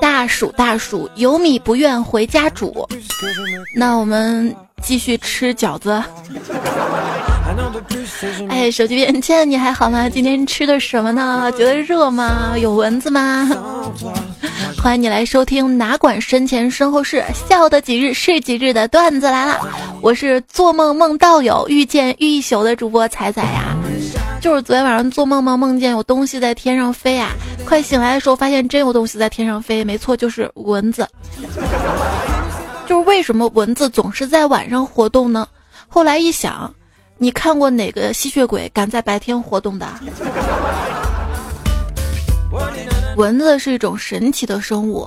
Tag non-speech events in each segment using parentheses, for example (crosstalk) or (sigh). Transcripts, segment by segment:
大暑大暑，有米不愿回家煮。那我们继续吃饺子。(laughs) 哎，手机边亲爱的你还好吗？今天吃的什么呢？觉得热吗？有蚊子吗？欢迎你来收听，哪管身前身后事，笑得几日是几日的段子来了。我是做梦梦到有遇见遇一宿的主播彩彩呀。就是昨天晚上做梦梦梦见有东西在天上飞啊，快醒来的时候发现真有东西在天上飞，没错，就是蚊子。就是为什么蚊子总是在晚上活动呢？后来一想，你看过哪个吸血鬼敢在白天活动的？蚊子是一种神奇的生物。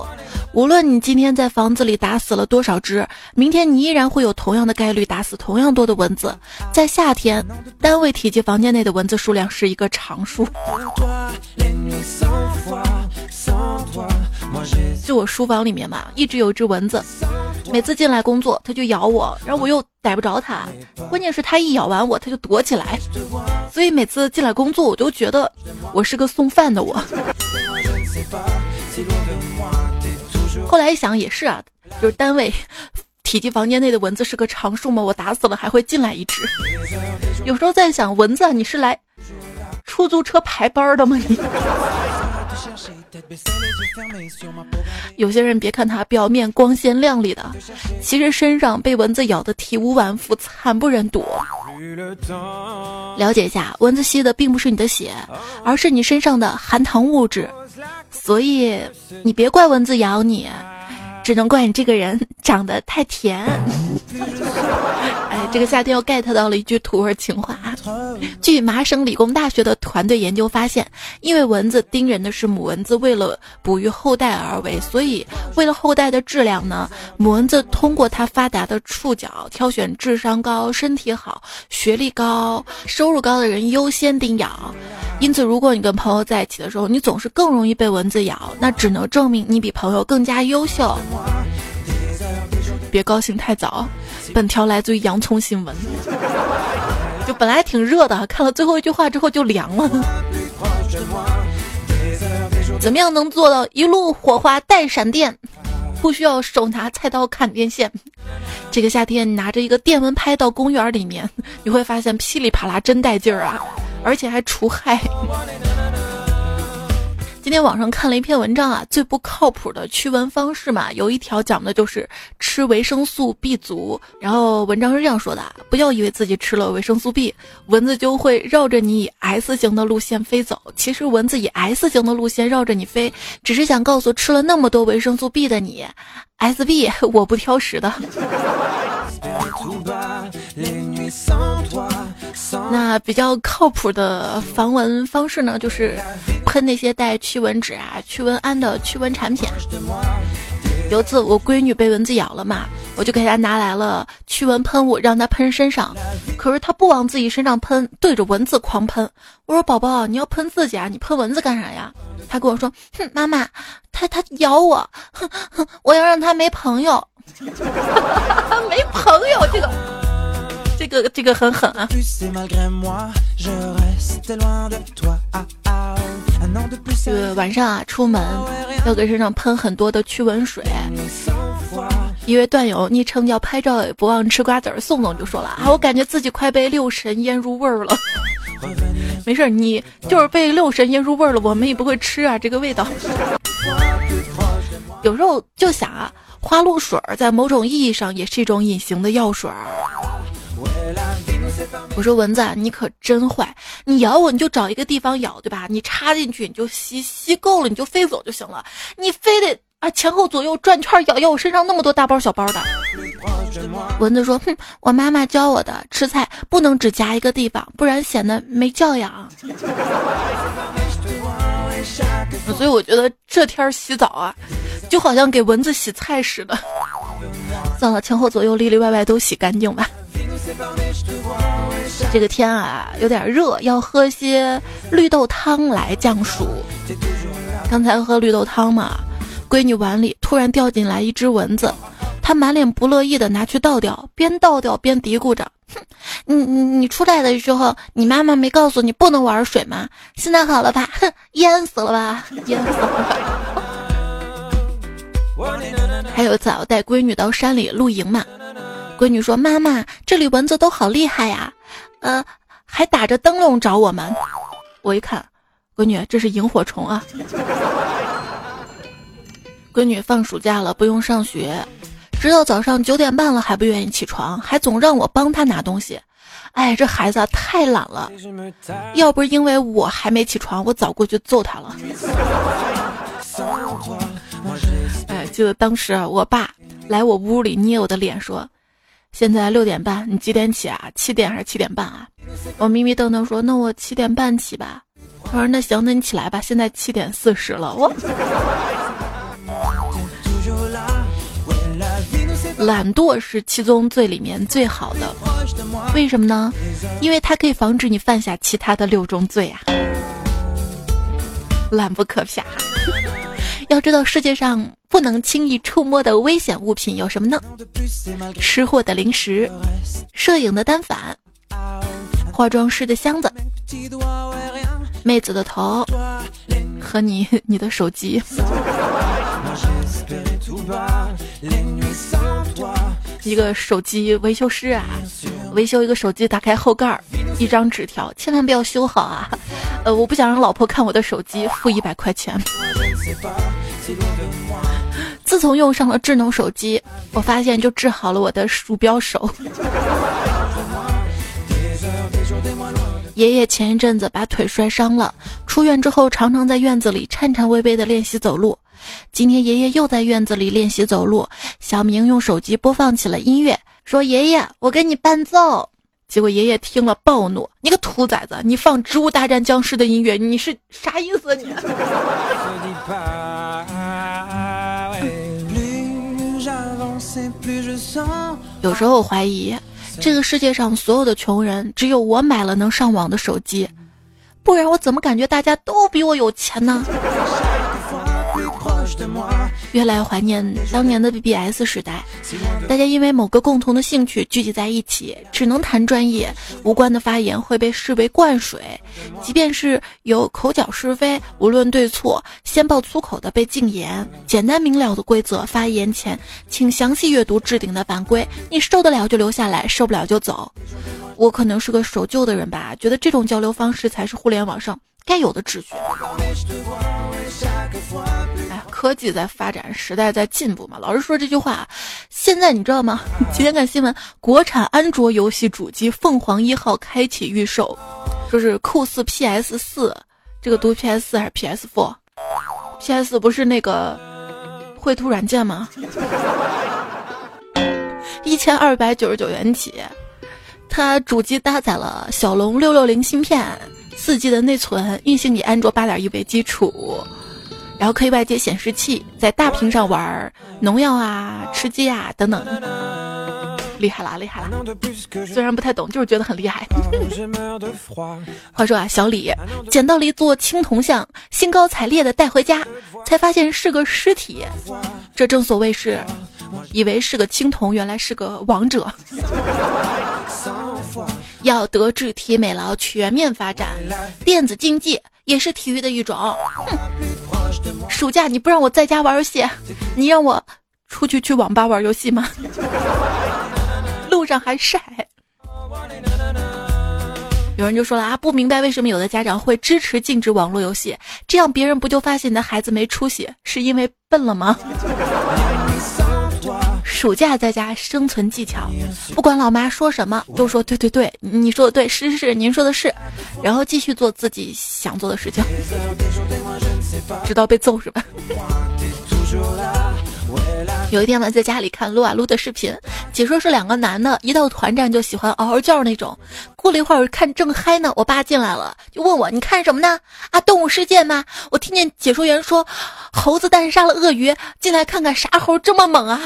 无论你今天在房子里打死了多少只，明天你依然会有同样的概率打死同样多的蚊子。在夏天，单位体积房间内的蚊子数量是一个常数。就我书房里面嘛，一直有一只蚊子，每次进来工作，它就咬我，然后我又逮不着它，关键是它一咬完我，它就躲起来，所以每次进来工作，我都觉得我是个送饭的我。后来一想也是啊，就是单位体积房间内的蚊子是个常数嘛，我打死了还会进来一只。有时候在想，蚊子你是来出租车排班的吗？你？(laughs) 有些人别看他表面光鲜亮丽的，其实身上被蚊子咬得体无完肤，惨不忍睹。了解一下，蚊子吸的并不是你的血，而是你身上的含糖物质。所以你别怪蚊子咬你，只能怪你这个人长得太甜。这个夏天又 get 到了一句土味情话。据麻省理工大学的团队研究发现，因为蚊子叮人的是母蚊子，为了哺育后代而为，所以为了后代的质量呢，母蚊子通过它发达的触角挑选智商高、身体好、学历高、收入高的人优先叮咬。因此，如果你跟朋友在一起的时候，你总是更容易被蚊子咬，那只能证明你比朋友更加优秀。别高兴太早，本条来自于洋葱新闻。(laughs) 就本来挺热的，看了最后一句话之后就凉了。怎么样能做到一路火花带闪电，不需要手拿菜刀砍电线？这个夏天你拿着一个电蚊拍到公园里面，你会发现噼里啪啦真带劲儿啊，而且还除害。今天网上看了一篇文章啊，最不靠谱的驱蚊方式嘛，有一条讲的就是吃维生素 B 族。然后文章是这样说的：不要以为自己吃了维生素 B，蚊子就会绕着你以 S 型的路线飞走。其实蚊子以 S 型的路线绕着你飞，只是想告诉吃了那么多维生素 B 的你，SB 我不挑食的。(laughs) 那比较靠谱的防蚊方式呢，就是喷那些带驱蚊纸啊、驱蚊胺的驱蚊产品。有一次我闺女被蚊子咬了嘛，我就给她拿来了驱蚊喷雾，让她喷身上。可是她不往自己身上喷，对着蚊子狂喷。我说：“宝宝，你要喷自己啊，你喷蚊子干啥呀？”她跟我说：“哼，妈妈，他他咬我，哼哼，我要让他没朋友。(laughs) 没朋友，这个，这个，这个很狠啊！这个晚上啊，出门要给身上喷很多的驱蚊水。一位段友昵称叫拍照也不忘吃瓜子儿，宋总就说了啊，我感觉自己快被六神腌入味儿了。(laughs) 没事，你就是被六神腌入味儿了，我们也不会吃啊，这个味道。有时候就想啊。花露水在某种意义上也是一种隐形的药水。我说蚊子，你可真坏！你咬我，你就找一个地方咬，对吧？你插进去，你就吸，吸够了你就飞走就行了。你非得啊前后左右转圈咬，咬我身上那么多大包小包的。蚊子说：“哼，我妈妈教我的，吃菜不能只夹一个地方，不然显得没教养。”所以我觉得这天洗澡啊。就好像给蚊子洗菜似的，算了，前后左右里里外外都洗干净吧。这个天啊，有点热，要喝些绿豆汤来降暑。刚才喝绿豆汤嘛，闺女碗里突然掉进来一只蚊子，他满脸不乐意的拿去倒掉，边倒掉边嘀咕着：“哼，你你你出来的时候，你妈妈没告诉你不能玩水吗？现在好了吧？哼，淹死了吧？淹死了。”还有一次，我带闺女到山里露营嘛，闺女说：“妈妈，这里蚊子都好厉害呀，呃，还打着灯笼找我们。”我一看，闺女，这是萤火虫啊。(laughs) 闺女放暑假了，不用上学，直到早上九点半了还不愿意起床，还总让我帮他拿东西。哎，这孩子太懒了，要不是因为我还没起床，我早过去揍他了。哎，记得当时我爸来我屋里捏我的脸说：“现在六点半，你几点起啊？七点还是七点半啊？”我迷迷瞪瞪说：“那我七点半起吧。”他说：“那行，那你起来吧。现在七点四十了。”我懒惰是七宗罪里面最好的，为什么呢？因为它可以防止你犯下其他的六宗罪啊！懒不可怕。(laughs) 要知道世界上不能轻易触摸的危险物品有什么呢？吃货的零食，摄影的单反，化妆师的箱子，妹子的头，和你你的手机。一个手机维修师啊，维修一个手机，打开后盖儿，一张纸条，千万不要修好啊！(laughs) 呃，我不想让老婆看我的手机，付一百块钱。(laughs) 自从用上了智能手机，我发现就治好了我的鼠标手。(laughs) 爷爷前一阵子把腿摔伤了，出院之后常常在院子里颤颤巍巍地练习走路。今天爷爷又在院子里练习走路，小明用手机播放起了音乐，说：“爷爷，我给你伴奏。”结果爷爷听了暴怒：“你个兔崽子，你放《植物大战僵尸》的音乐，你是啥意思你？(laughs) ”有时候我怀疑，这个世界上所有的穷人，只有我买了能上网的手机，不然我怎么感觉大家都比我有钱呢？越来越怀念当年的 BBS 时代，大家因为某个共同的兴趣聚集在一起，只能谈专业，无关的发言会被视为灌水。即便是有口角是非，无论对错，先爆粗口的被禁言。简单明了的规则，发言前请详细阅读置顶的版规，你受得了就留下来，受不了就走。我可能是个守旧的人吧，觉得这种交流方式才是互联网上该有的秩序。哎科技在发展，时代在进步嘛。老是说这句话，现在你知道吗？今天看新闻，国产安卓游戏主机凤凰一号开启预售，说是酷似 PS 四，这个读 PS 四还是 PS Four？PS 不是那个绘图软件吗？一千二百九十九元起，它主机搭载了骁龙六六零芯片，四 G 的内存，运行以安卓八点一为基础。然后可以外接显示器，在大屏上玩农药啊、吃鸡啊等等，厉害啦，厉害啦！虽然不太懂，就是觉得很厉害。(laughs) 话说啊，小李捡到了一座青铜像，兴高采烈的带回家，才发现是个尸体。这正所谓是，以为是个青铜，原来是个王者。要德智体美劳全面发展，电子竞技也是体育的一种。暑假你不让我在家玩游戏，你让我出去去网吧玩游戏吗？(laughs) 路上还晒。有人就说了啊，不明白为什么有的家长会支持禁止网络游戏，这样别人不就发现你的孩子没出息，是因为笨了吗？暑假在家生存技巧，不管老妈说什么，都说对对对，你说的对，是是是，您说的是，然后继续做自己想做的事情，直到被揍是吧？有一天呢在家里看撸啊撸的视频，解说是两个男的，一到团战就喜欢嗷嗷叫那种。过了一会儿看正嗨呢，我爸进来了，就问我你看什么呢？啊，动物世界吗？我听见解说员说，猴子单杀了鳄鱼，进来看看啥猴这么猛啊？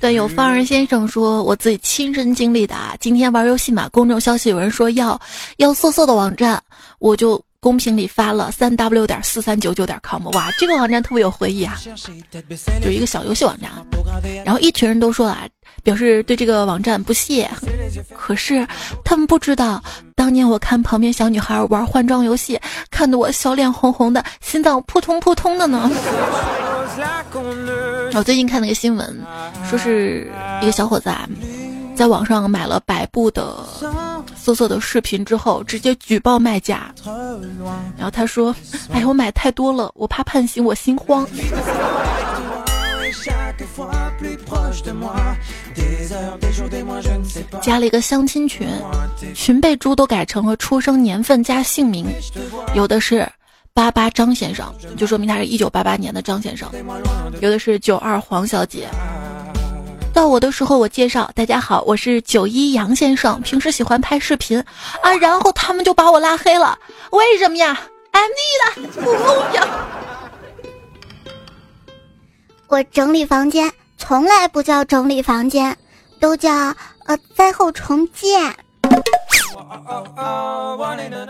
段友方儿先生说，我自己亲身经历的啊。今天玩游戏嘛，公众消息有人说要要色色的网站，我就。公屏里发了三 w 点四三九九点 com，哇，这个网站特别有回忆啊，就是一个小游戏网站。然后一群人都说啊，表示对这个网站不屑。可是他们不知道，当年我看旁边小女孩玩换装游戏，看得我小脸红红的，心脏扑通扑通的呢。(laughs) 我最近看那个新闻，说是一个小伙子啊，在网上买了百部的色色的视频之后，直接举报卖家。然后他说：“哎呀，我买太多了，我怕判刑，我心慌。”加了一个相亲群，群备注都改成了出生年份加姓名，有的是。八八张先生，就说明他是一九八八年的张先生。有的是九二黄小姐。到我的时候，我介绍大家好，我是九一杨先生，平时喜欢拍视频啊。然后他们就把我拉黑了，为什么呀？I'm 的不公平。我整理房间从来不叫整理房间，都叫呃灾后重建。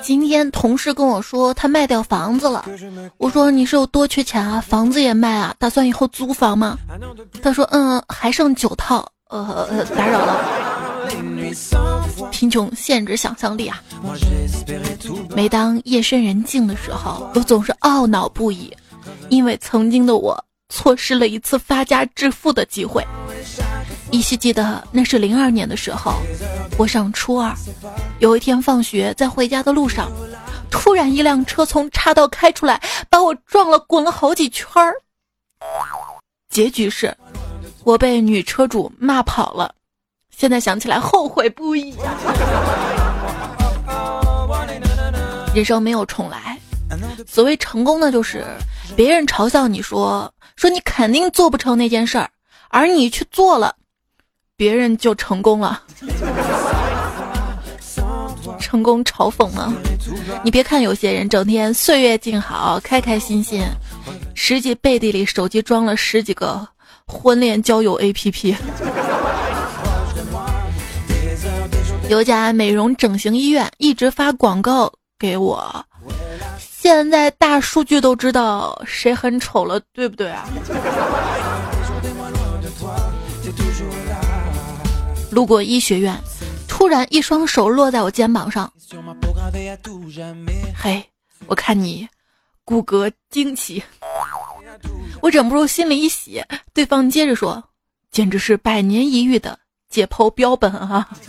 今天同事跟我说他卖掉房子了，我说你是有多缺钱啊？房子也卖啊？打算以后租房吗？他说嗯，还剩九套。呃，打扰了。贫穷限制想象力啊！每当夜深人静的时候，我总是懊恼不已，因为曾经的我错失了一次发家致富的机会。依稀记得那是零二年的时候，我上初二，有一天放学在回家的路上，突然一辆车从岔道开出来，把我撞了，滚了好几圈儿。结局是，我被女车主骂跑了。现在想起来后悔不已。人生没有重来，所谓成功呢，就是别人嘲笑你说说你肯定做不成那件事儿，而你去做了。别人就成功了，成功嘲讽了。你别看有些人整天岁月静好，开开心心，实际背地里手机装了十几个婚恋交友 APP。有家美容整形医院一直发广告给我，现在大数据都知道谁很丑了，对不对啊？路过医学院，突然一双手落在我肩膀上。嘿，我看你骨骼惊奇，我忍不住心里一喜。对方接着说：“简直是百年一遇的解剖标本啊！” (laughs)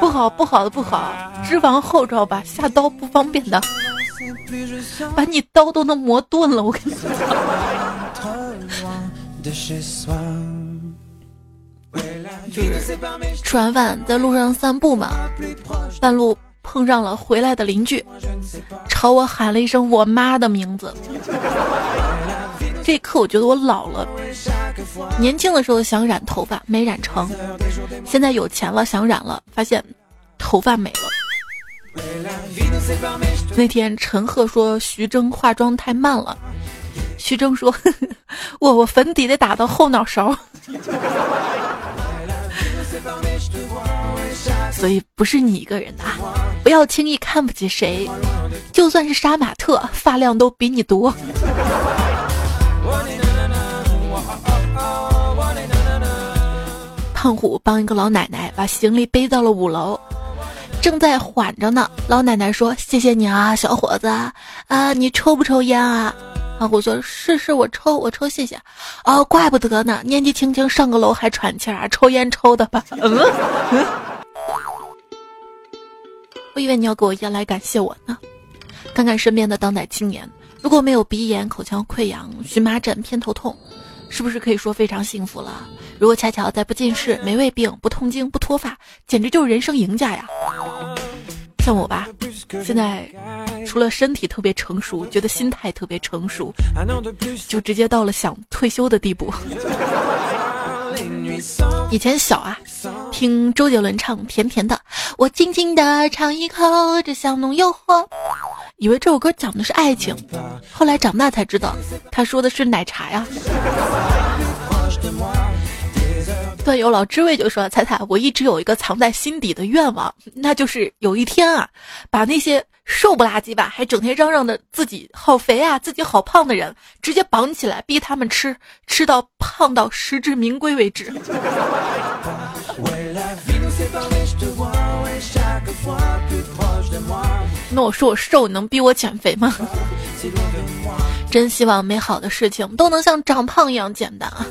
不好，不好的不好，脂肪厚，知道吧？下刀不方便的，把你刀都能磨钝了。我跟你讲。就是吃完饭在路上散步嘛，半路碰上了回来的邻居，朝我喊了一声我妈的名字。这一刻我觉得我老了。年轻的时候想染头发没染成，现在有钱了想染了，发现头发没了。那天陈赫说徐峥化妆太慢了，徐峥说我我粉底得打到后脑勺。所以不是你一个人的，不要轻易看不起谁，就算是杀马特，发量都比你多。胖虎帮一个老奶奶把行李背到了五楼，正在缓着呢。老奶奶说：“谢谢你啊，小伙子啊，你抽不抽烟啊？”胖虎说：“是是，我抽，我抽，谢谢。”哦，怪不得呢，年纪轻轻上个楼还喘气儿，抽烟抽的吧？(laughs) 嗯。(laughs) 我以为你要给我烟来感谢我呢。看看身边的当代青年，如果没有鼻炎、口腔溃疡、荨麻疹、偏头痛，是不是可以说非常幸福了？如果恰巧再不近视、没胃病、不痛经、不脱发，简直就是人生赢家呀！像我吧，现在除了身体特别成熟，觉得心态特别成熟，就直接到了想退休的地步。(laughs) 以前小啊，听周杰伦唱《甜甜的》，我轻轻的尝一口，这香浓诱惑，以为这首歌讲的是爱情，后来长大才知道，他说的是奶茶呀。段友老知味就说：“彩彩，我一直有一个藏在心底的愿望，那就是有一天啊，把那些瘦不拉几吧，还整天嚷嚷的自己好肥啊，自己好胖的人，直接绑起来，逼他们吃，吃到胖到实至名归为止。(laughs) ”那我说我瘦，你能逼我减肥吗？真希望美好的事情都能像长胖一样简单啊！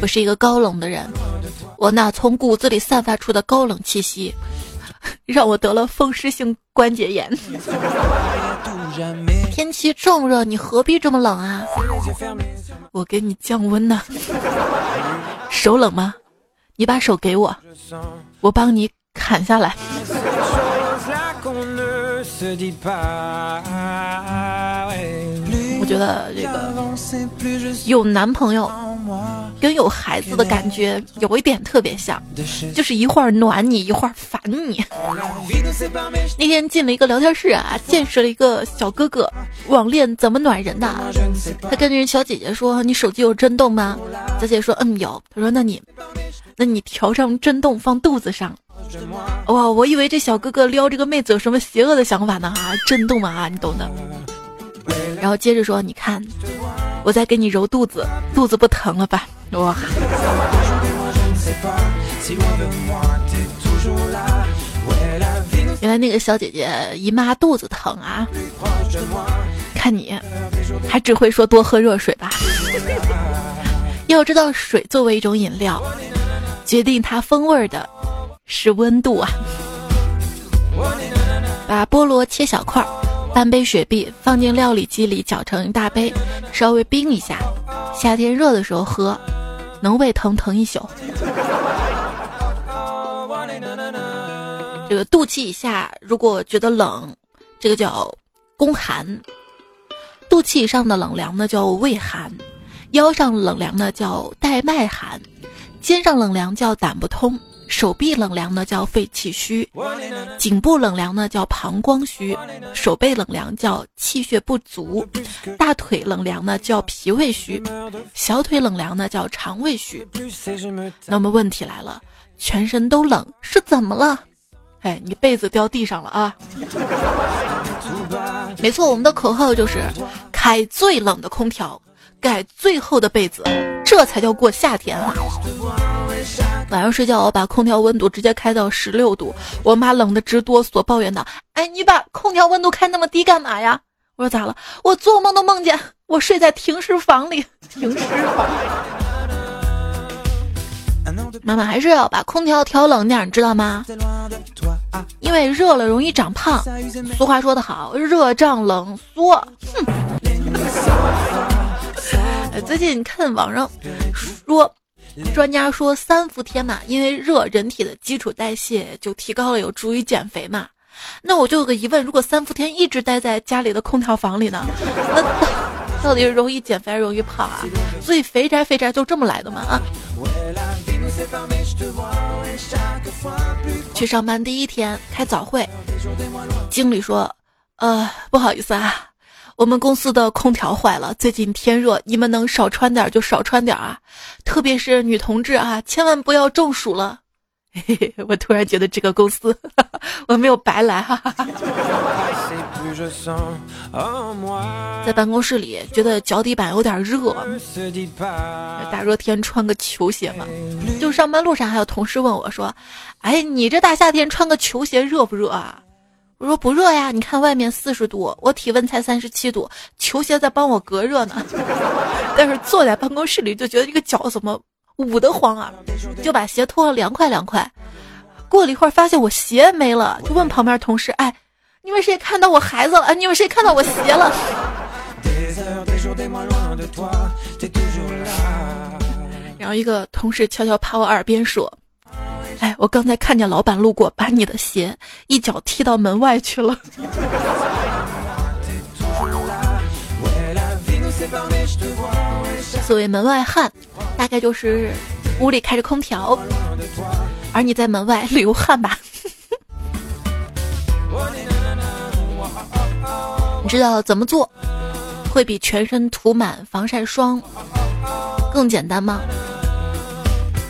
我是一个高冷的人，我那从骨子里散发出的高冷气息，让我得了风湿性关节炎。天气这么热，你何必这么冷啊？我给你降温呢。手冷吗？你把手给我，我帮你砍下来。我觉得这个有男朋友跟有孩子的感觉有一点特别像，就是一会儿暖你，一会儿烦你。那天进了一个聊天室啊，见识了一个小哥哥网恋怎么暖人的。他跟人小姐姐说：“你手机有震动吗？”小姐姐说：“嗯，有。”他说：“那你，那你调上震动放肚子上。”哇，我以为这小哥哥撩这个妹子有什么邪恶的想法呢？啊，震动啊，你懂的。然后接着说，你看，我在给你揉肚子，肚子不疼了吧？哇！原来那个小姐姐姨妈肚子疼啊！看你，还只会说多喝热水吧？(laughs) 要知道，水作为一种饮料，决定它风味的。是温度啊！把菠萝切小块，半杯雪碧放进料理机里搅成一大杯，稍微冰一下。夏天热的时候喝，能胃疼疼一宿。这个肚脐以下如果觉得冷，这个叫宫寒；肚脐以上的冷凉呢叫胃寒；腰上冷凉呢叫带脉寒；肩上冷凉叫胆不通。手臂冷凉呢叫肺气虚，颈部冷凉呢叫膀胱虚，手背冷凉叫气血不足，大腿冷凉呢叫脾胃虚，小腿冷凉呢叫肠胃虚。那么问题来了，全身都冷是怎么了？哎，你被子掉地上了啊！(laughs) 没错，我们的口号就是开最冷的空调，盖最厚的被子，这才叫过夏天啊！晚上睡觉，我把空调温度直接开到十六度，我妈冷得直哆嗦，抱怨道：“哎，你把空调温度开那么低干嘛呀？”我说：“咋了？我做梦都梦见我睡在停尸房里。(laughs) ”停尸房。妈妈还是要把空调调冷点，你知道吗？因为热了容易长胖。俗话说得好，热胀冷缩。哼。(laughs) 最近看网上说。专家说三伏天嘛，因为热，人体的基础代谢就提高了，有助于减肥嘛。那我就有个疑问，如果三伏天一直待在家里的空调房里呢，那 (laughs) 到底是容易减肥还是容易胖啊？所以肥宅肥宅就这么来的嘛啊！去上班第一天开早会，经理说：“呃，不好意思啊。”我们公司的空调坏了，最近天热，你们能少穿点就少穿点啊，特别是女同志啊，千万不要中暑了。嘿嘿，我突然觉得这个公司 (laughs) 我没有白来哈。在办公室里觉得脚底板有点热，大热天穿个球鞋嘛。就上班路上还有同事问我说：“哎，你这大夏天穿个球鞋热不热啊？”我说不热呀，你看外面四十度，我体温才三十七度，球鞋在帮我隔热呢。(laughs) 但是坐在办公室里就觉得这个脚怎么捂得慌啊，就把鞋脱了，凉快凉快。过了一会儿发现我鞋没了，就问旁边同事：“哎，你们谁看到我孩子了？你们谁看到我鞋了？”然后一个同事悄悄趴我耳边说。哎，我刚才看见老板路过，把你的鞋一脚踢到门外去了。所谓门外汉，大概就是屋里开着空调，而你在门外流汗吧。你知道怎么做会比全身涂满防晒霜？更简单吗？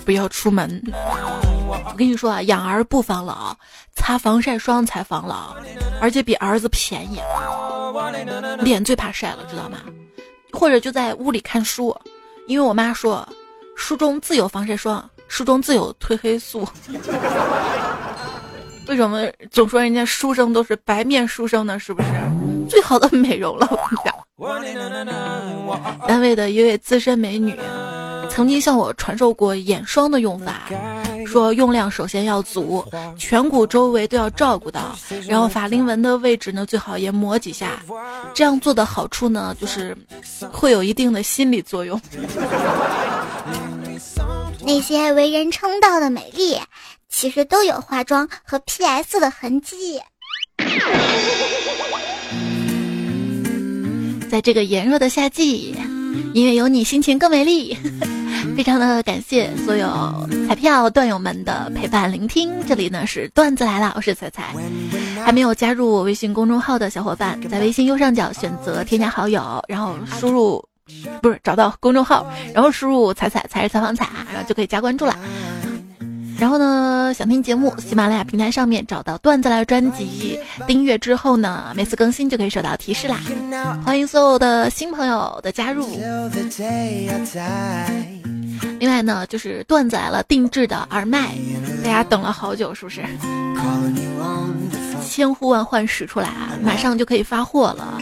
不要出门。我跟你说啊，养儿不防老，擦防晒霜才防老，而且比儿子便宜。脸最怕晒了，知道吗？或者就在屋里看书，因为我妈说，书中自有防晒霜，书中自有褪黑素。(laughs) 为什么总说人家书生都是白面书生呢？是不是最好的美容了？我跟你讲，单位的一位资深美女。曾经向我传授过眼霜的用法，说用量首先要足，颧骨周围都要照顾到，然后法令纹的位置呢最好也抹几下。这样做的好处呢，就是会有一定的心理作用。(laughs) 那些为人称道的美丽，其实都有化妆和 PS 的痕迹。在这个炎热的夏季，因为有你，心情更美丽。非常的感谢所有彩票段友们的陪伴聆听，这里呢是段子来了，我是彩彩。还没有加入微信公众号的小伙伴，在微信右上角选择添加好友，然后输入，不是找到公众号，然后输入彩彩才是采访彩，然后就可以加关注了。然后呢，想听节目，喜马拉雅平台上面找到段子来专辑，订阅之后呢，每次更新就可以收到提示啦。欢迎所有的新朋友的加入。另外呢，就是段仔了定制的耳麦，大家等了好久，是不是？千呼万唤始出来啊，马上就可以发货了。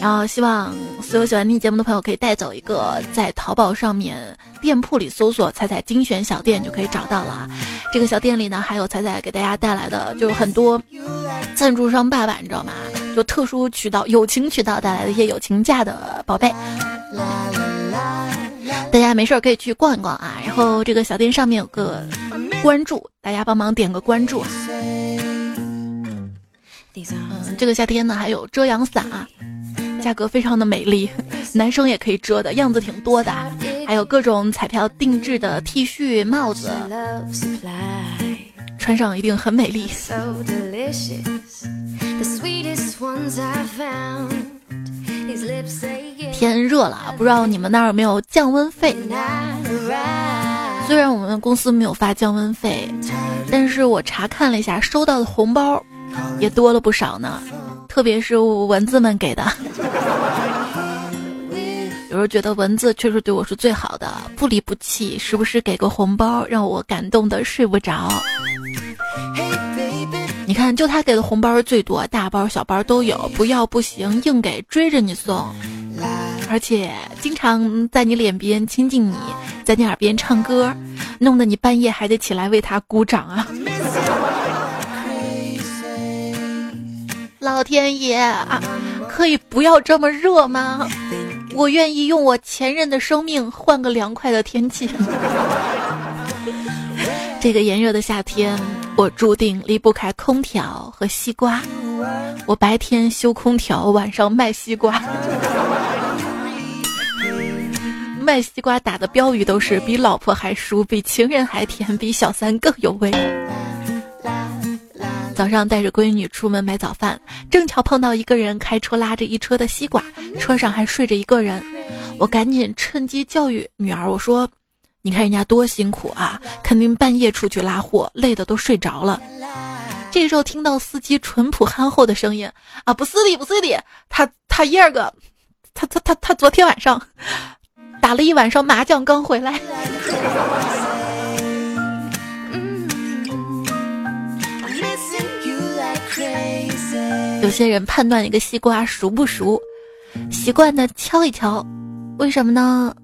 然后希望所有喜欢听节目的朋友可以带走一个，在淘宝上面店铺里搜索“彩彩精选小店”就可以找到了。这个小店里呢，还有彩彩给大家带来的，就是很多赞助商爸爸，你知道吗？就特殊渠道、友情渠道带来的一些友情价的宝贝。大家没事可以去逛一逛啊，然后这个小店上面有个关注，大家帮忙点个关注。嗯，这个夏天呢还有遮阳伞，价格非常的美丽，(laughs) 男生也可以遮的，样子挺多的，还有各种彩票定制的 T 恤、帽子，穿上一定很美丽。天热了，不知道你们那儿有没有降温费？虽然我们公司没有发降温费，但是我查看了一下，收到的红包也多了不少呢。特别是蚊子们给的，(laughs) 有时候觉得蚊子确实对我是最好的，不离不弃，时不时给个红包，让我感动的睡不着。你看，就他给的红包最多，大包小包都有，不要不行，硬给追着你送，而且经常在你脸边亲近你，在你耳边唱歌，弄得你半夜还得起来为他鼓掌啊！老天爷啊，可以不要这么热吗？我愿意用我前任的生命换个凉快的天气。(laughs) 这个炎热的夏天。我注定离不开空调和西瓜。我白天修空调，晚上卖西瓜。卖西瓜打的标语都是“比老婆还熟，比情人还甜，比小三更有味”。早上带着闺女出门买早饭，正巧碰到一个人开车拉着一车的西瓜，车上还睡着一个人。我赶紧趁机教育女儿，我说。你看人家多辛苦啊，肯定半夜出去拉货，累的都睡着了。这时候听到司机淳朴憨厚的声音啊，不是的，不是的，他他一二个，他他他他昨天晚上打了一晚上麻将刚回来。有些人判断一个西瓜熟不熟，习惯的敲一敲，为什么呢？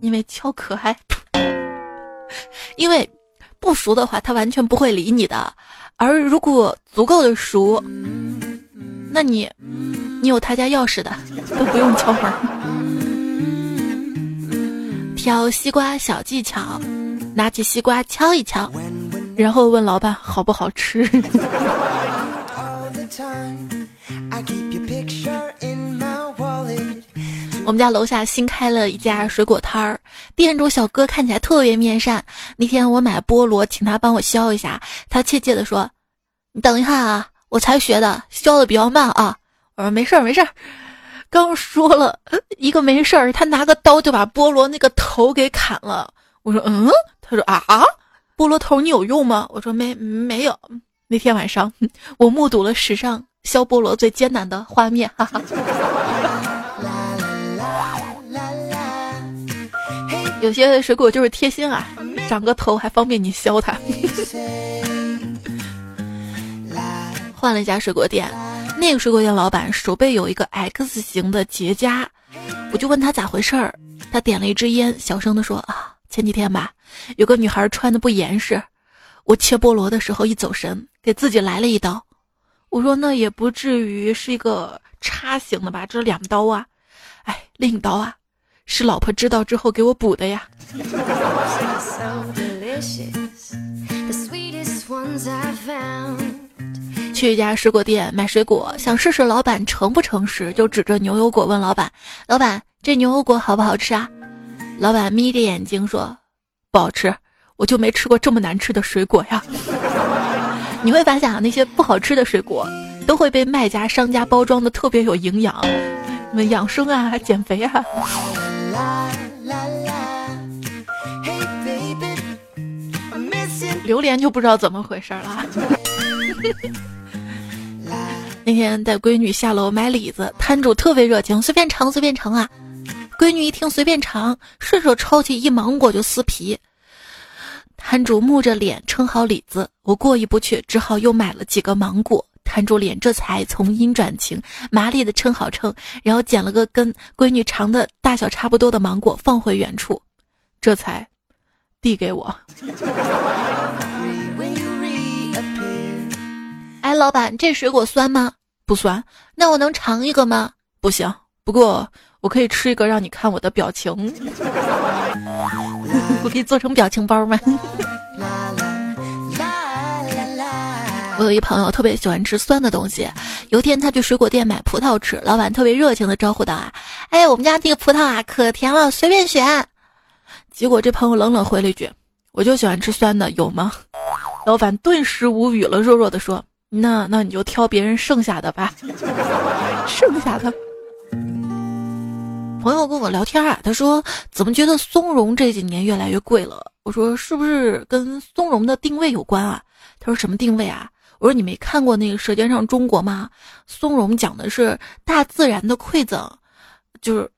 因为敲可爱。(laughs) 因为不熟的话，他完全不会理你的；而如果足够的熟，那你你有他家钥匙的，都不用敲门。挑西瓜小技巧：拿起西瓜敲一敲，然后问老板好不好吃。(laughs) 我们家楼下新开了一家水果摊儿，店主小哥看起来特别面善。那天我买菠萝，请他帮我削一下，他怯怯地说：“你等一下啊，我才学的，削的比较慢啊。”我说：“没事儿，没事儿。”刚说了一个没事儿，他拿个刀就把菠萝那个头给砍了。我说嗯，他说啊啊，菠萝头你有用吗？我说没没有。那天晚上我目睹了史上削菠萝最艰难的画面，哈哈。有些水果就是贴心啊，长个头还方便你削它。(laughs) 换了一家水果店，那个水果店老板手背有一个 X 型的结痂，我就问他咋回事儿，他点了一支烟，小声的说啊，前几天吧，有个女孩穿的不严实，我切菠萝的时候一走神，给自己来了一刀。我说那也不至于是一个叉形的吧，这是两刀啊，哎，另一刀啊。是老婆知道之后给我补的呀。去一家水果店买水果，想试试老板诚不诚实，就指着牛油果问老板：“老板，这牛油果好不好吃啊？”老板眯着眼睛说：“不好吃，我就没吃过这么难吃的水果呀。(laughs) ”你会发现啊，那些不好吃的水果都会被卖家、商家包装的特别有营养，什么养生啊、减肥啊。榴莲就不知道怎么回事了。(laughs) 那天带闺女下楼买李子，摊主特别热情，随便尝随便尝啊。闺女一听随便尝，顺手抄起一芒果就撕皮。摊主木着脸称好李子，我过意不去，只好又买了几个芒果。摊主脸这才从阴转晴，麻利的称好称，然后捡了个跟闺女尝的大小差不多的芒果放回原处，这才递给我。哎，老板，这水果酸吗？不酸。那我能尝一个吗？不行。不过我可以吃一个，让你看我的表情。(laughs) 我可以做成表情包吗？(laughs) 我有一朋友特别喜欢吃酸的东西。有天他去水果店买葡萄吃，老板特别热情的招呼道：“啊，哎，我们家那个葡萄啊可甜了，随便选。”结果这朋友冷冷回了一句：“我就喜欢吃酸的，有吗？”老板顿时无语了，弱弱的说。那那你就挑别人剩下的吧，剩下的。朋友跟我聊天啊，他说怎么觉得松茸这几年越来越贵了？我说是不是跟松茸的定位有关啊？他说什么定位啊？我说你没看过那个《舌尖上中国》吗？松茸讲的是大自然的馈赠，就是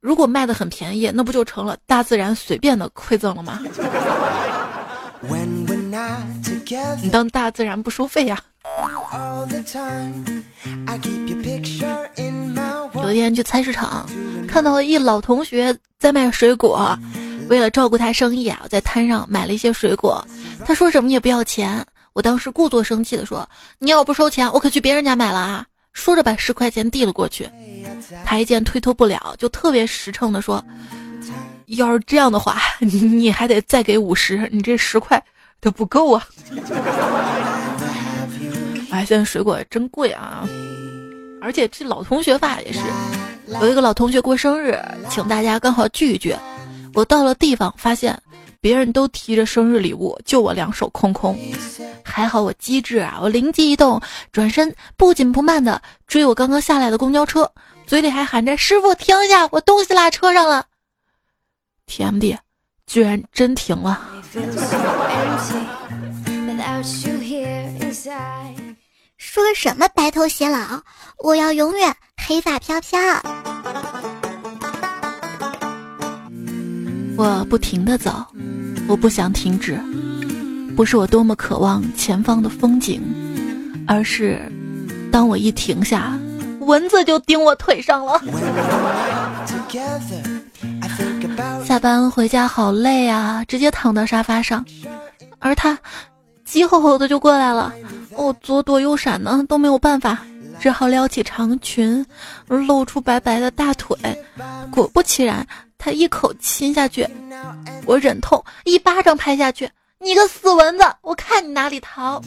如果卖的很便宜，那不就成了大自然随便的馈赠了吗？(laughs) 你当大自然不收费呀？有一天去菜市场，看到一老同学在卖水果，为了照顾他生意啊，我在摊上买了一些水果。他说什么也不要钱，我当时故作生气的说：“你要不收钱，我可去别人家买了啊！”说着把十块钱递了过去，他一见推脱不了，就特别实诚的说：“要是这样的话，(laughs) 你还得再给五十，你这十块都不够啊。(laughs) ”哎，现在水果真贵啊！而且这老同学吧也是，有一个老同学过生日，请大家刚好聚一聚。我到了地方，发现别人都提着生日礼物，就我两手空空。还好我机智啊，我灵机一动，转身不紧不慢的追我刚刚下来的公交车，嘴里还喊着：“师傅停一下，我东西落车上了。”TMD，居然真停了。说什么白头偕老？我要永远黑发飘飘。我不停的走，我不想停止。不是我多么渴望前方的风景，而是当我一停下，蚊子就叮我腿上了。下班回家好累啊，直接躺到沙发上，而他。急吼吼的就过来了，我左躲右闪呢，都没有办法，只好撩起长裙，露出白白的大腿。果不其然，他一口亲下去，我忍痛一巴掌拍下去。你个死蚊子，我看你哪里逃！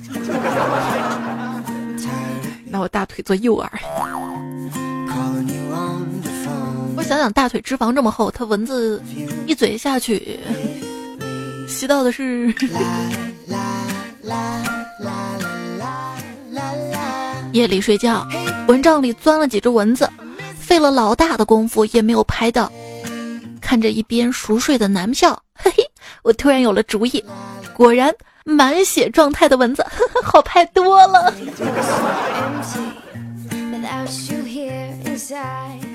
(laughs) 拿我大腿做诱饵。想想，大腿脂肪这么厚，他蚊子一嘴下去，吸到的是。夜里睡觉，蚊帐里钻了几只蚊子，费了老大的功夫也没有拍到。看着一边熟睡的男票，嘿嘿，我突然有了主意。果然，满血状态的蚊子，呵 (laughs) 呵好拍多了。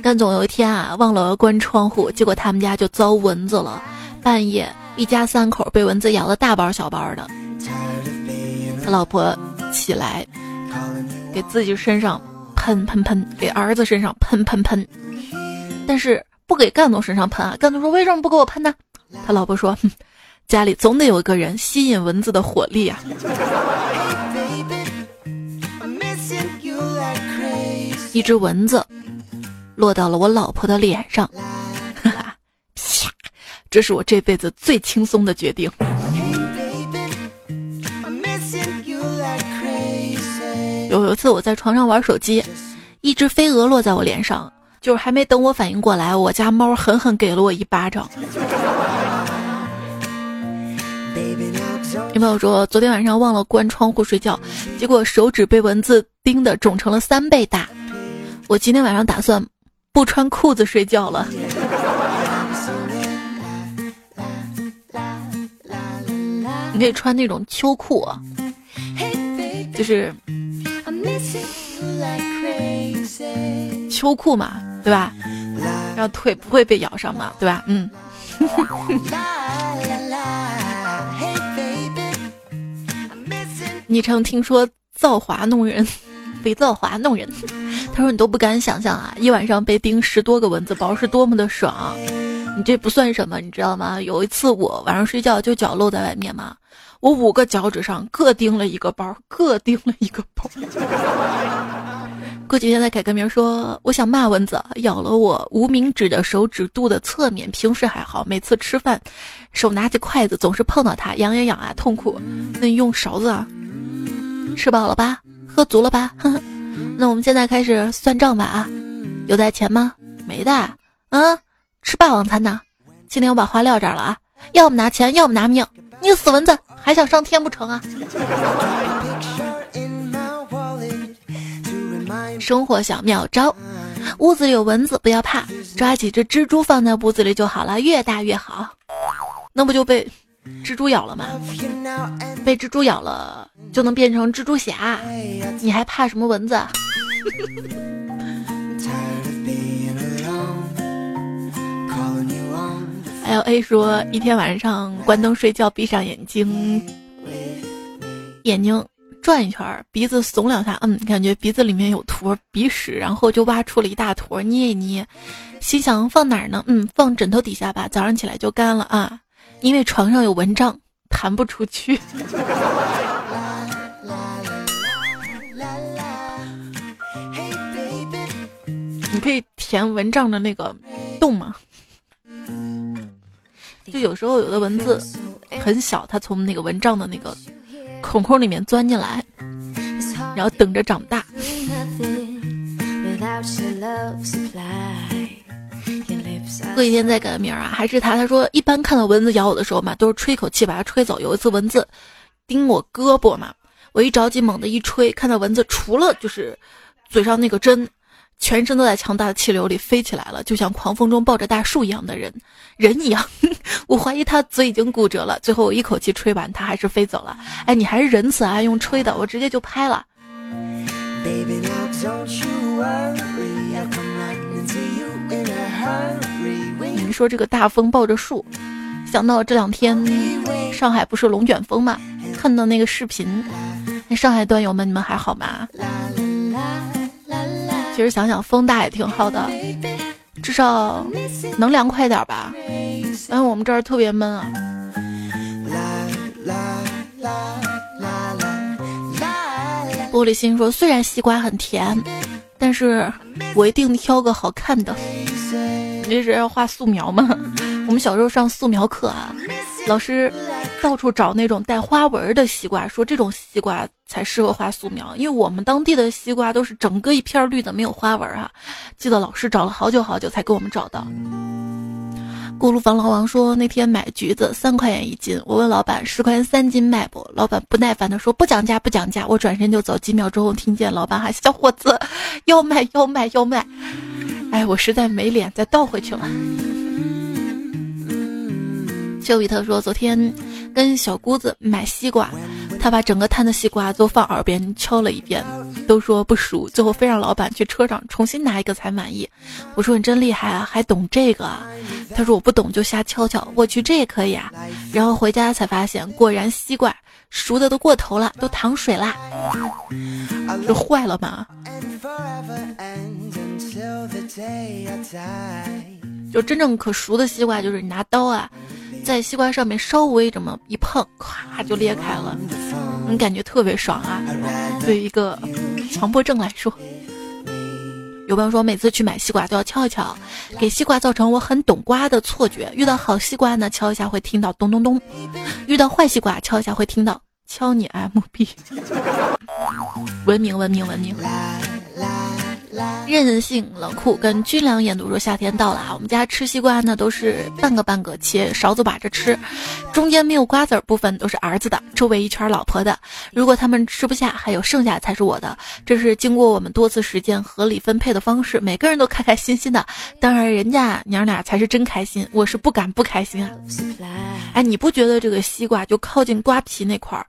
干总有一天啊，忘了关窗户，结果他们家就遭蚊子了。半夜，一家三口被蚊子咬的大包小包的。他老婆起来，给自己身上喷喷喷，给儿子身上喷喷喷，但是不给干总身上喷啊。干总说：“为什么不给我喷呢？”他老婆说：“家里总得有一个人吸引蚊子的火力啊。(laughs) ”一只蚊子落到了我老婆的脸上，哈哈，啪！这是我这辈子最轻松的决定。有一次我在床上玩手机，一只飞蛾落在我脸上，就是还没等我反应过来，我家猫狠狠给了我一巴掌。女朋友说昨天晚上忘了关窗户睡觉，结果手指被蚊子叮的肿成了三倍大。我今天晚上打算不穿裤子睡觉了。你可以穿那种秋裤，就是秋裤嘛，对吧？然后腿不会被咬上嘛，对吧？嗯。(laughs) 昵称听说造化弄人。被造化弄人，他说你都不敢想象啊，一晚上被叮十多个蚊子包是多么的爽。你这不算什么，你知道吗？有一次我晚上睡觉就脚露在外面嘛，我五个脚趾上各叮了一个包，各叮了一个包。过几天再改个名说，我想骂蚊子咬了我无名指的手指肚的侧面，平时还好，每次吃饭手拿起筷子总是碰到它，痒痒痒啊，痛苦。那你用勺子啊，吃饱了吧？喝足了吧？那我们现在开始算账吧啊！有带钱吗？没带。啊，吃霸王餐呢？今天我把话撂这儿了啊！要么拿钱，要么拿命。你死蚊子，还想上天不成啊？(laughs) 生活小妙招：屋子里有蚊子不要怕，抓几只蜘蛛放在屋子里就好了，越大越好。那不就被？蜘蛛咬了吗？被蜘蛛咬了就能变成蜘蛛侠，你还怕什么蚊子？L A 说，一天晚上关灯睡觉，闭上眼睛，眼睛转一圈，鼻子耸两下，嗯，感觉鼻子里面有坨鼻屎，然后就挖出了一大坨，捏一捏，心想放哪儿呢？嗯，放枕头底下吧，早上起来就干了啊。因为床上有蚊帐，弹不出去。你可以填蚊帐的那个洞吗？就有时候有的蚊子很小，它从那个蚊帐的那个孔孔里面钻进来，然后等着长大。过几天再改名啊，还是他。他说一般看到蚊子咬我的时候嘛，都是吹一口气把它吹走。有一次蚊子叮我胳膊嘛，我一着急猛地一吹，看到蚊子除了就是嘴上那个针，全身都在强大的气流里飞起来了，就像狂风中抱着大树一样的人人一样。(laughs) 我怀疑他嘴已经骨折了。最后我一口气吹完，他还是飞走了。哎，你还是仁慈啊，用吹的，我直接就拍了。你说这个大风抱着树，想到这两天上海不是龙卷风嘛？看到那个视频，那上海段友们，你们还好吗？其实想想风大也挺好的，至少能凉快点吧。哎，我们这儿特别闷啊。玻璃心说，虽然西瓜很甜。但是我一定挑个好看的。你这是要画素描吗？(laughs) 我们小时候上素描课啊，老师到处找那种带花纹的西瓜，说这种西瓜才适合画素描。因为我们当地的西瓜都是整个一片绿的，没有花纹啊。记得老师找了好久好久才给我们找到。锅炉房老王说：“那天买橘子三块钱一斤，我问老板十块钱三斤卖不？老板不耐烦的说不讲价不讲价。我转身就走，几秒钟后听见老板喊：小伙子，要卖要卖要卖。哎，我实在没脸再倒回去了。丘比特说，昨天跟小姑子买西瓜，他把整个摊的西瓜都放耳边敲了一遍，都说不熟，最后非让老板去车上重新拿一个才满意。我说你真厉害啊，还懂这个啊？他说我不懂就瞎敲敲。我去，这也可以啊。然后回家才发现，果然西瓜熟的都过头了，都淌水啦，这坏了吗？就真正可熟的西瓜，就是你拿刀啊。在西瓜上面稍微这么一碰，咵就裂开了，你感觉特别爽啊！对于一个强迫症来说，有朋友说每次去买西瓜都要敲一敲，给西瓜造成我很懂瓜的错觉。遇到好西瓜呢，敲一下会听到咚咚咚；遇到坏西瓜，敲一下会听到敲你 M B。(laughs) 文明，文明，文明。任性冷酷跟军粮研读说夏天到了啊，我们家吃西瓜呢都是半个半个切，勺子把着吃，中间没有瓜子儿部分都是儿子的，周围一圈老婆的。如果他们吃不下，还有剩下才是我的。这是经过我们多次实践合理分配的方式，每个人都开开心心的。当然，人家娘俩才是真开心，我是不敢不开心啊。哎，你不觉得这个西瓜就靠近瓜皮那块儿，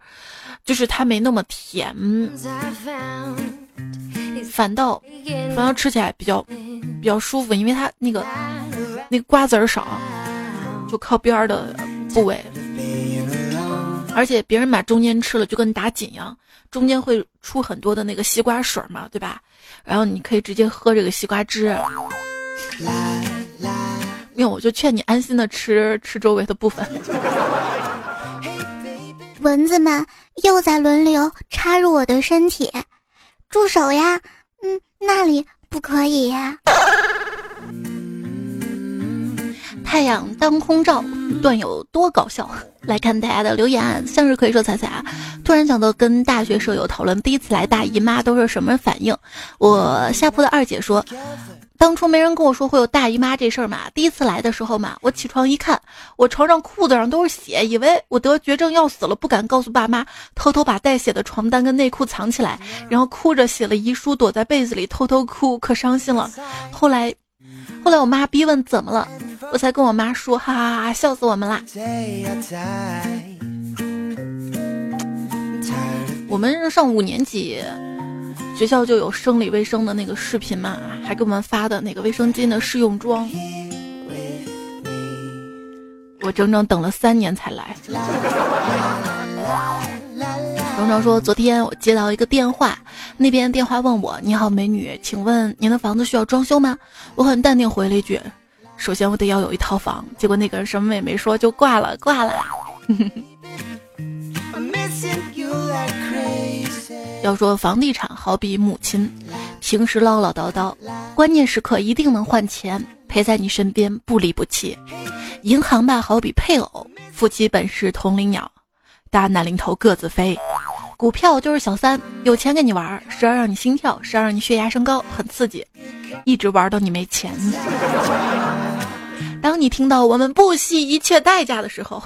就是它没那么甜？反倒反倒吃起来比较比较舒服，因为它那个那个瓜子儿少，就靠边儿的部位，而且别人把中间吃了就跟打紧一样，中间会出很多的那个西瓜水嘛，对吧？然后你可以直接喝这个西瓜汁。因为我就劝你安心的吃吃周围的部分。蚊子们又在轮流插入我的身体，住手呀！那里不可以呀。(laughs) 太阳当空照，段有多搞笑？来看大家的留言，向日葵说：“彩彩啊，突然想到跟大学舍友讨论第一次来大姨妈都是什么反应。我下铺的二姐说。”当初没人跟我说会有大姨妈这事儿嘛？第一次来的时候嘛，我起床一看，我床上裤子上都是血，以为我得绝症要死了，不敢告诉爸妈，偷偷把带血的床单跟内裤藏起来，然后哭着写了遗书，躲在被子里偷偷哭，可伤心了。后来，后来我妈逼问怎么了，我才跟我妈说，哈哈哈，笑死我们啦。我们上五年级。学校就有生理卫生的那个视频嘛，还给我们发的那个卫生巾的试用装。我整整等了三年才来。荣荣说，昨天我接到一个电话，那边电话问我：“你好，美女，请问您的房子需要装修吗？”我很淡定回了一句：“首先我得要有一套房。”结果那个人什么也没说就挂了，挂了。(laughs) 要说房地产好比母亲，平时唠唠叨叨，关键时刻一定能换钱，陪在你身边不离不弃。银行吧好比配偶，夫妻本是同林鸟，大难临头各自飞。股票就是小三，有钱跟你玩，时而让你心跳，时而让你血压升高，很刺激，一直玩到你没钱。当你听到我们不惜一切代价的时候，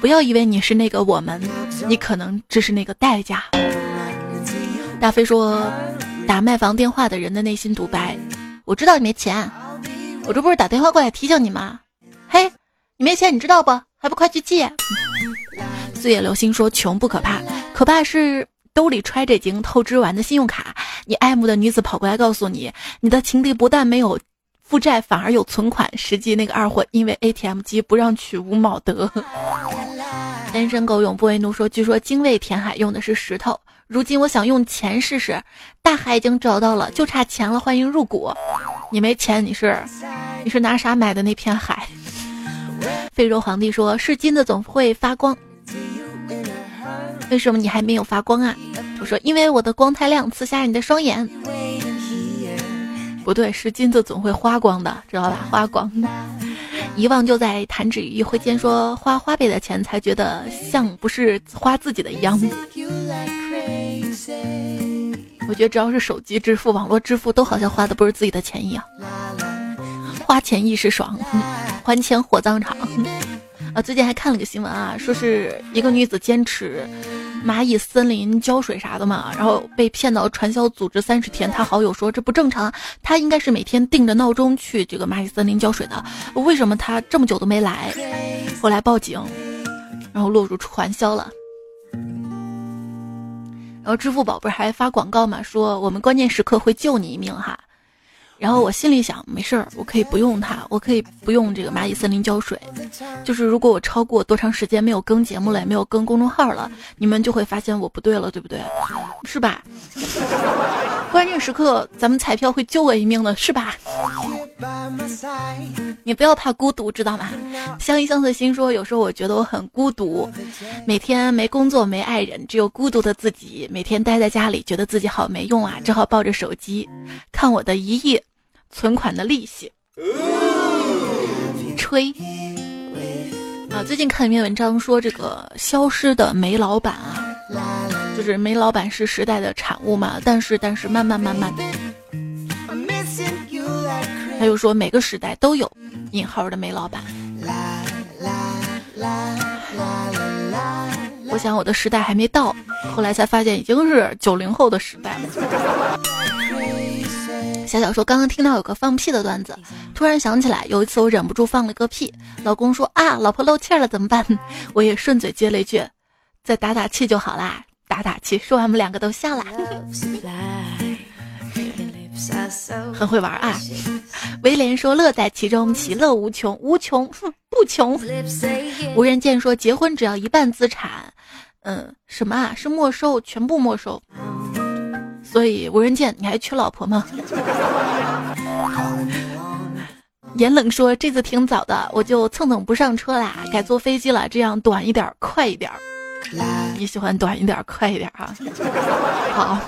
不要以为你是那个我们，你可能只是那个代价。大飞说：“打卖房电话的人的内心独白，我知道你没钱，我这不是打电话过来提醒你吗？嘿，你没钱你知道不？还不快去借！”四野流星说：“穷不可怕，可怕是兜里揣着已经透支完的信用卡。你爱慕的女子跑过来告诉你，你的情敌不但没有负债，反而有存款。实际那个二货因为 ATM 机不让取无毛德。(laughs) ”单身狗永不为奴说：“据说精卫填海用的是石头。”如今我想用钱试试，大海已经找到了，就差钱了。欢迎入股。你没钱，你是你是拿啥买的那片海？非洲皇帝说是金子总会发光，为什么你还没有发光啊？我说因为我的光太亮，刺瞎你的双眼。不对，是金子总会花光的，知道吧？花光。遗忘就在弹指一挥间，说花花呗的钱才觉得像不是花自己的一样。我觉得只要是手机支付、网络支付，都好像花的不是自己的钱一样。花钱一时爽，(laughs) 还钱火葬场。啊，最近还看了个新闻啊，说是一个女子坚持蚂蚁森林浇水啥的嘛，然后被骗到传销组织三十天。她好友说这不正常，她应该是每天定着闹钟去这个蚂蚁森林浇水的，为什么她这么久都没来？后来报警，然后落入传销了。然后支付宝不是还发广告嘛，说我们关键时刻会救你一命哈。然后我心里想，没事儿，我可以不用它，我可以不用这个蚂蚁森林浇水。就是如果我超过多长时间没有更节目了，也没有更公众号了，你们就会发现我不对了，对不对？是吧？(laughs) 关键时刻咱们彩票会救我一命的，是吧？你不要怕孤独，知道吗？相依相随心说，有时候我觉得我很孤独，每天没工作没爱人，只有孤独的自己，每天待在家里，觉得自己好没用啊，只好抱着手机看我的一亿存款的利息，吹啊！最近看一篇文章说，这个消失的煤老板啊，就是煤老板是时代的产物嘛，但是但是慢慢慢慢。他又说，每个时代都有引号的煤老板。我想我的时代还没到，后来才发现已经是九零后的时代了。小小说刚刚听到有个放屁的段子，突然想起来有一次我忍不住放了个屁，老公说啊，老婆漏气了怎么办？(laughs) 我也顺嘴接了一句，再打打气就好啦，打打气。说完我们两个都笑了。(laughs) 很会玩啊！威廉说：“乐在其中，其乐无穷，无穷不穷。”无人见说：“结婚只要一半资产，嗯，什么啊？是没收，全部没收。”所以无人见，你还缺老婆吗？(laughs) 严冷说：“这次挺早的，我就蹭蹭不上车啦，改坐飞机了，这样短一点，快一点。你喜欢短一点，快一点啊？好。”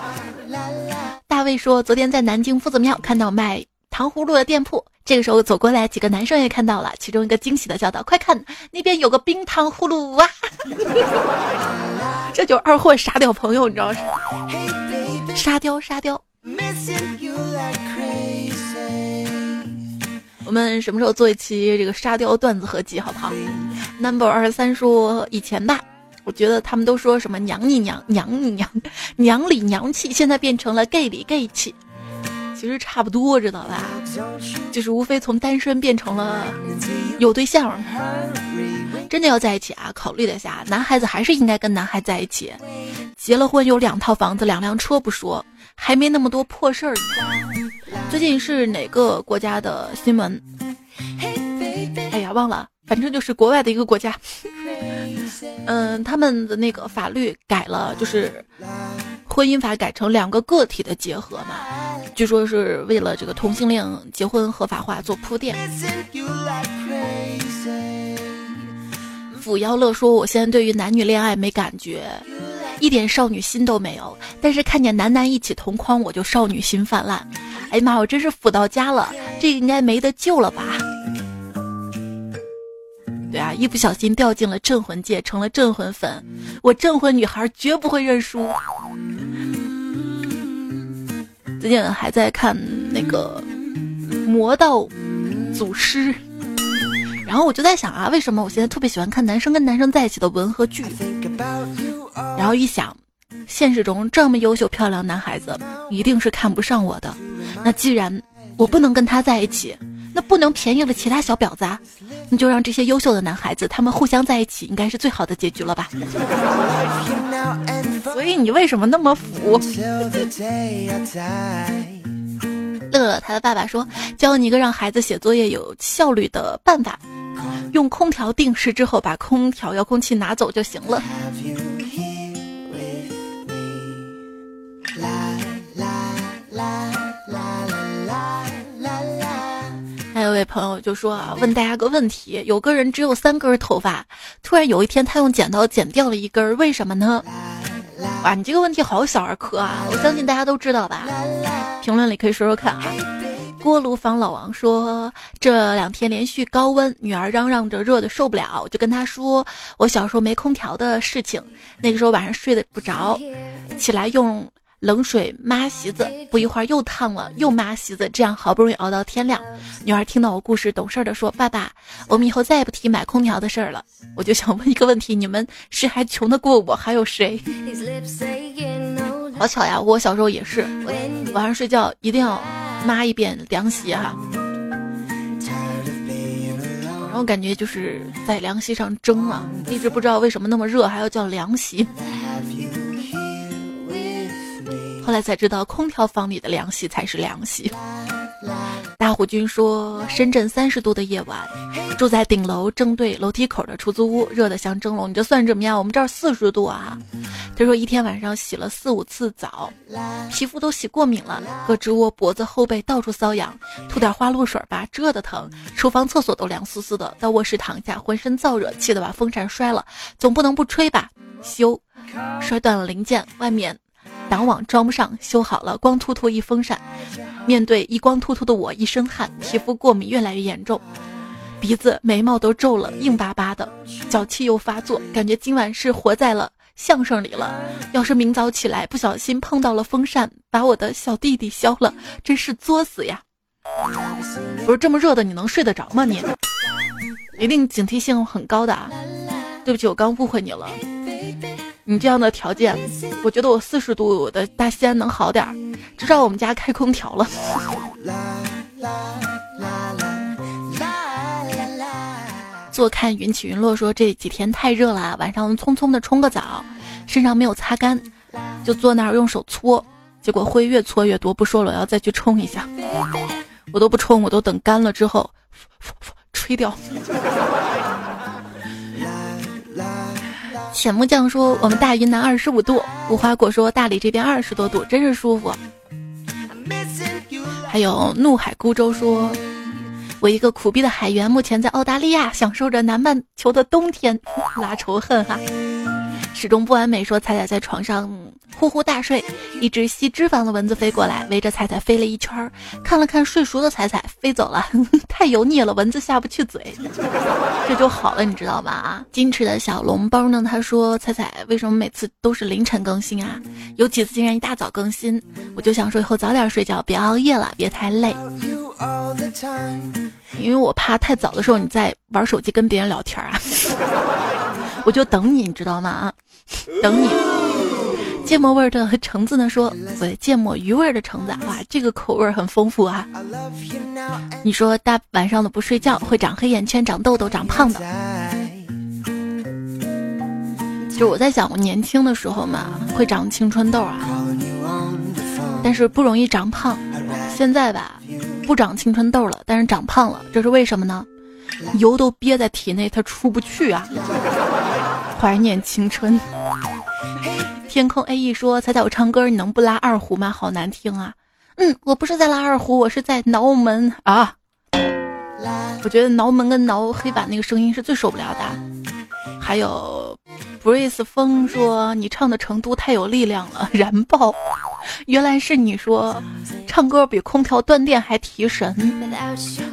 大卫说：“昨天在南京夫子庙看到卖糖葫芦的店铺，这个时候走过来几个男生也看到了，其中一个惊喜的叫道：‘快看，那边有个冰糖葫芦啊！’ (laughs) 这就二货沙雕朋友，你知道是？沙雕沙雕。我们什么时候做一期这个沙雕段子合集，好不好？Number 二十三说以前吧。”我觉得他们都说什么娘你娘娘你娘娘里娘气，现在变成了 gay 里 gay 气，其实差不多，知道吧？就是无非从单身变成了有对象。真的要在一起啊？考虑一下，男孩子还是应该跟男孩在一起。结了婚有两套房子两辆车不说，还没那么多破事儿。最近是哪个国家的新闻？哎呀，忘了，反正就是国外的一个国家。(laughs) 嗯，他们的那个法律改了，就是婚姻法改成两个个体的结合嘛，据说是为了这个同性恋结婚合法化做铺垫。抚妖乐说：“我现在对于男女恋爱没感觉，一点少女心都没有。但是看见男男一起同框，我就少女心泛滥。哎呀妈，我真是腐到家了，这应该没得救了吧？”啊，一不小心掉进了镇魂界，成了镇魂粉。我镇魂女孩绝不会认输。最近还在看那个《魔道祖师》，然后我就在想啊，为什么我现在特别喜欢看男生跟男生在一起的文和剧？然后一想，现实中这么优秀漂亮男孩子一定是看不上我的。那既然我不能跟他在一起。那不能便宜了其他小婊子啊！那就让这些优秀的男孩子他们互相在一起，应该是最好的结局了吧？所以你为什么那么腐？乐乐他的爸爸说：“教你一个让孩子写作业有效率的办法，用空调定时之后把空调遥控器拿走就行了。”朋友就说啊，问大家个问题：有个人只有三根头发，突然有一天他用剪刀剪掉了一根，为什么呢？哇，你这个问题好小儿科啊！我相信大家都知道吧？评论里可以说说看啊。锅炉房老王说，这两天连续高温，女儿嚷嚷着热的受不了，我就跟她说我小时候没空调的事情。那个时候晚上睡得不着，起来用冷水抹席子，不一会儿又烫了，又抹席子，这样好不容易熬到天亮。女儿听到我故事，懂事的说：“爸爸，我们以后再也不提买空调的事儿了。”我就想问一个问题：你们谁还穷得过我？还有谁？好巧呀，我小时候也是，晚上睡觉一定要抹一遍凉席哈。然后感觉就是在凉席上蒸啊，一直不知道为什么那么热还要叫凉席。后来才知道，空调房里的凉席才是凉席。大虎君说，深圳三十度的夜晚，住在顶楼正对楼梯口的出租屋，热得像蒸笼。你这算怎么样？我们这儿四十度啊！他说一天晚上洗了四五次澡，皮肤都洗过敏了，胳肢窝、脖子、后背到处瘙痒，涂点花露水吧，这的疼。厨房、厕所都凉丝丝的，到卧室躺下，浑身燥热，气得把风扇摔了，总不能不吹吧？修，摔断了零件，外面。挡网装不上，修好了，光秃秃一风扇。面对一光秃秃的我，一身汗，皮肤过敏越来越严重，鼻子、眉毛都皱了，硬巴巴的，脚气又发作，感觉今晚是活在了相声里了。要是明早起来不小心碰到了风扇，把我的小弟弟削了，真是作死呀！不是这么热的，你能睡得着吗？你一定警惕性很高的啊！对不起，我刚误会你了。你这样的条件，我觉得我四十度的大西安能好点儿，至少我们家开空调了。(laughs) 坐看云起云落说这几天太热了，晚上匆匆的冲个澡，身上没有擦干，就坐那儿用手搓，结果灰越搓越多。不说了，我要再去冲一下。我都不冲，我都等干了之后吹掉。浅木匠说：“我们大云南二十五度。”无花果说：“大理这边二十多度，真是舒服。”还有怒海孤舟说：“我一个苦逼的海员，目前在澳大利亚享受着南半球的冬天，拉仇恨哈。”始终不完美说：“彩彩在床上。”呼呼大睡，一只吸脂肪的蚊子飞过来，围着彩彩飞了一圈，看了看睡熟的彩彩，飞走了。(laughs) 太油腻了，蚊子下不去嘴，(laughs) 这就好了，你知道吗？啊，矜持的小笼包呢？他说：“彩彩为什么每次都是凌晨更新啊？有几次竟然一大早更新，我就想说以后早点睡觉，别熬夜了，别太累。因为我怕太早的时候你在玩手机跟别人聊天啊，(laughs) 我就等你，你知道吗？啊，等你。”芥末味的橙子呢？说，对，芥末鱼味的橙子，哇，这个口味很丰富啊。你说大晚上的不睡觉会长黑眼圈、长痘痘、长胖的。就我在想，我年轻的时候嘛，会长青春痘啊，但是不容易长胖。现在吧，不长青春痘了，但是长胖了，这是为什么呢？油都憋在体内，它出不去啊。怀念青春。天空 A E 说：“彩彩，我唱歌，你能不拉二胡吗？好难听啊！”嗯，我不是在拉二胡，我是在挠门啊。我觉得挠门跟挠黑板那个声音是最受不了的。还有，Breeze 风说：“你唱的成都太有力量了，燃爆！”原来是你说，唱歌比空调断电还提神。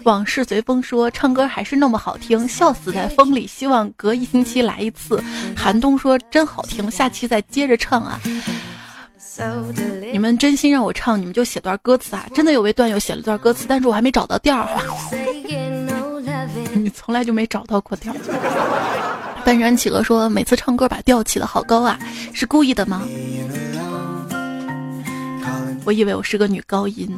往事随风说，唱歌还是那么好听，笑死在风里。希望隔一星期来一次。寒冬说真好听，下期再接着唱啊。你们真心让我唱，你们就写段歌词啊。真的有位段友写了段歌词，但是我还没找到调儿。(laughs) 你从来就没找到过调。半山企鹅说，每次唱歌把调起的好高啊，是故意的吗？我以为我是个女高音，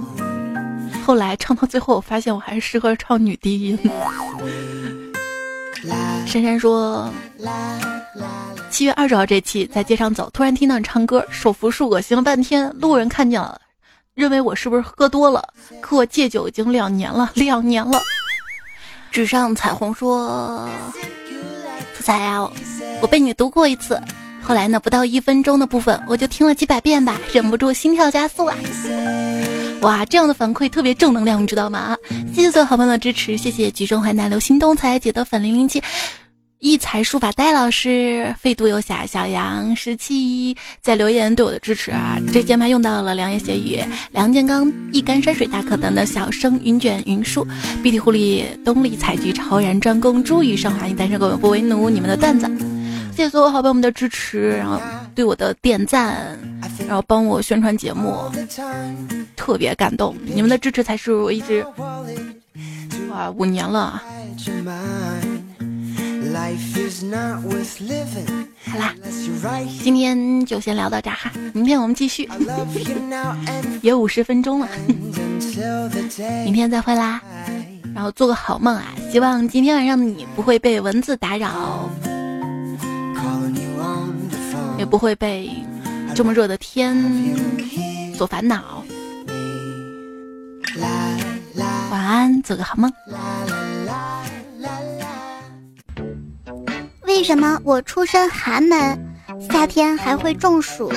后来唱到最后，我发现我还是适合唱女低音。(laughs) 珊珊说，七月二十号这期在街上走，突然听到你唱歌，手扶树，恶心了半天。路人看见了，认为我是不是喝多了？可我戒酒已经两年了，两年了。纸上彩虹说，在啊，我被你读过一次。后来呢，不到一分钟的部分，我就听了几百遍吧，忍不住心跳加速啊！哇，这样的反馈特别正能量，你知道吗？谢谢所有好朋友的支持，谢谢橘中淮南流星东才姐的粉零零七，一才书法戴老师，废都游侠小杨十七在留言对我的支持啊！这键盘用到了良言斜语、梁建刚、一干山水大可等的小生云卷云舒、碧体狐狸、东篱采菊超然专攻、朱雨生，欢迎单身狗不为奴，你们的段子。谢谢所有好朋友们的支持，然后对我的点赞，然后帮我宣传节目，特别感动。你们的支持才是我一直哇五年了。好啦，今天就先聊到这哈，明天我们继续，也 (laughs) 五十分钟了，(laughs) 明天再会啦。然后做个好梦啊！希望今天晚上的你不会被蚊子打扰，也不会被这么热的天所烦恼。晚安，做个好梦。为什么我出身寒门，夏天还会中暑？